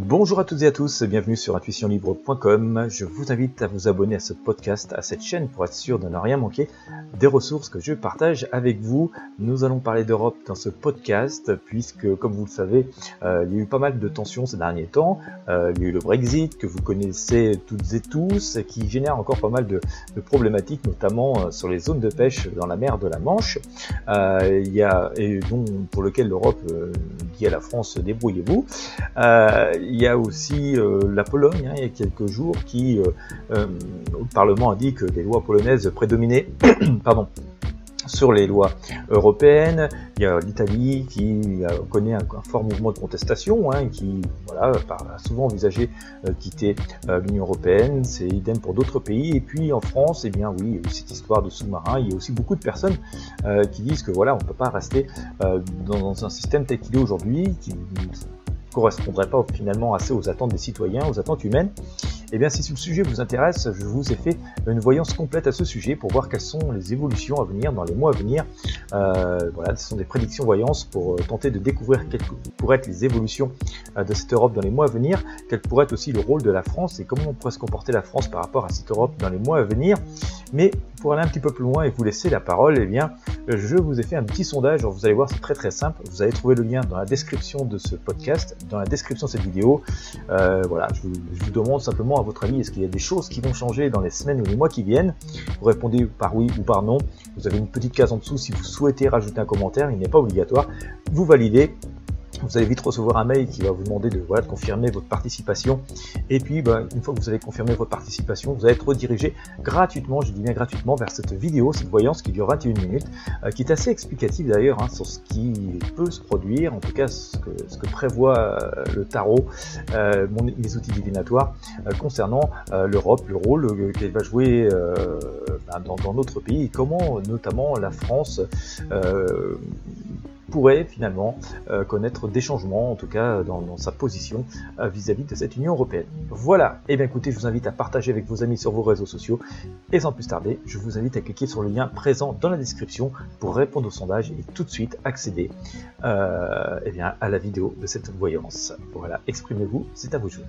Bonjour à toutes et à tous, bienvenue sur intuitionlibre.com. Je vous invite à vous abonner à ce podcast, à cette chaîne pour être sûr de ne rien manquer des ressources que je partage avec vous. Nous allons parler d'Europe dans ce podcast puisque, comme vous le savez, euh, il y a eu pas mal de tensions ces derniers temps. Euh, il y a eu le Brexit que vous connaissez toutes et tous qui génère encore pas mal de, problématiques, notamment euh, sur les zones de pêche dans la mer de la Manche. il y a, et dont, pour lequel l'Europe dit à la France débrouillez-vous il y a aussi euh, la Pologne, hein, il y a quelques jours, qui, euh, euh, le Parlement a dit que les lois polonaises prédominaient pardon, sur les lois européennes. Il y a l'Italie qui connaît un, fort mouvement de contestation, hein, qui voilà, a souvent envisagé quitter l'Union européenne. C'est idem pour d'autres pays. Et puis en France, eh bien oui, cette histoire de sous-marin. Il y a aussi beaucoup de personnes qui disent que voilà, on ne peut pas rester dans un système tel qu'il est aujourd'hui, correspondrait pas finalement assez aux attentes des citoyens, aux attentes humaines. Eh bien si ce sujet vous intéresse, je vous ai fait une voyance complète à ce sujet pour voir quelles sont les évolutions à venir dans les mois à venir. Euh, voilà, ce sont des prédictions voyances pour euh, tenter de découvrir quelles pourraient être les évolutions euh, de cette Europe dans les mois à venir, quel pourrait être aussi le rôle de la France et comment on pourrait se comporter la France par rapport à cette Europe dans les mois à venir. Mais pour aller un petit peu plus loin et vous laisser la parole, eh bien, je vous ai fait un petit sondage. vous allez voir, c'est très très simple. Vous allez trouver le lien dans la description de ce podcast, dans la description de cette vidéo. voilà, je vous demande simplement à votre avis, est-ce qu'il y a des choses qui vont changer dans les semaines ou les mois qui viennent Vous répondez par oui ou par non. Vous avez une petite case en dessous si vous souhaitez rajouter un commentaire, il n'est pas obligatoire. Vous validez vous allez vite recevoir un mail qui va vous demander de, voilà, de confirmer votre participation. Et puis, ben, une fois que vous avez confirmé votre participation, vous allez être redirigé gratuitement, je dis bien gratuitement, vers cette vidéo, cette voyance qui dure 21 minutes, euh, qui est assez explicative d'ailleurs hein, sur ce qui peut se produire, en tout cas ce que, ce que prévoit euh, le tarot, euh, mon, mes outils divinatoires, concernant l'Europe, le rôle qu'elle va jouer ben, dans, dans, notre pays, et comment notamment la France pourrait finalement euh, connaître des changements, en tout cas dans, sa position euh, vis-à-vis de cette Union européenne. Voilà, et eh bien écoutez, je vous invite à partager avec vos amis sur vos réseaux sociaux, et sans plus tarder, je vous invite à cliquer sur le lien présent dans la description pour répondre au sondage et tout de suite accéder euh, eh bien, à la vidéo de cette voyance. Voilà, exprimez-vous, c'est à vous de jouer.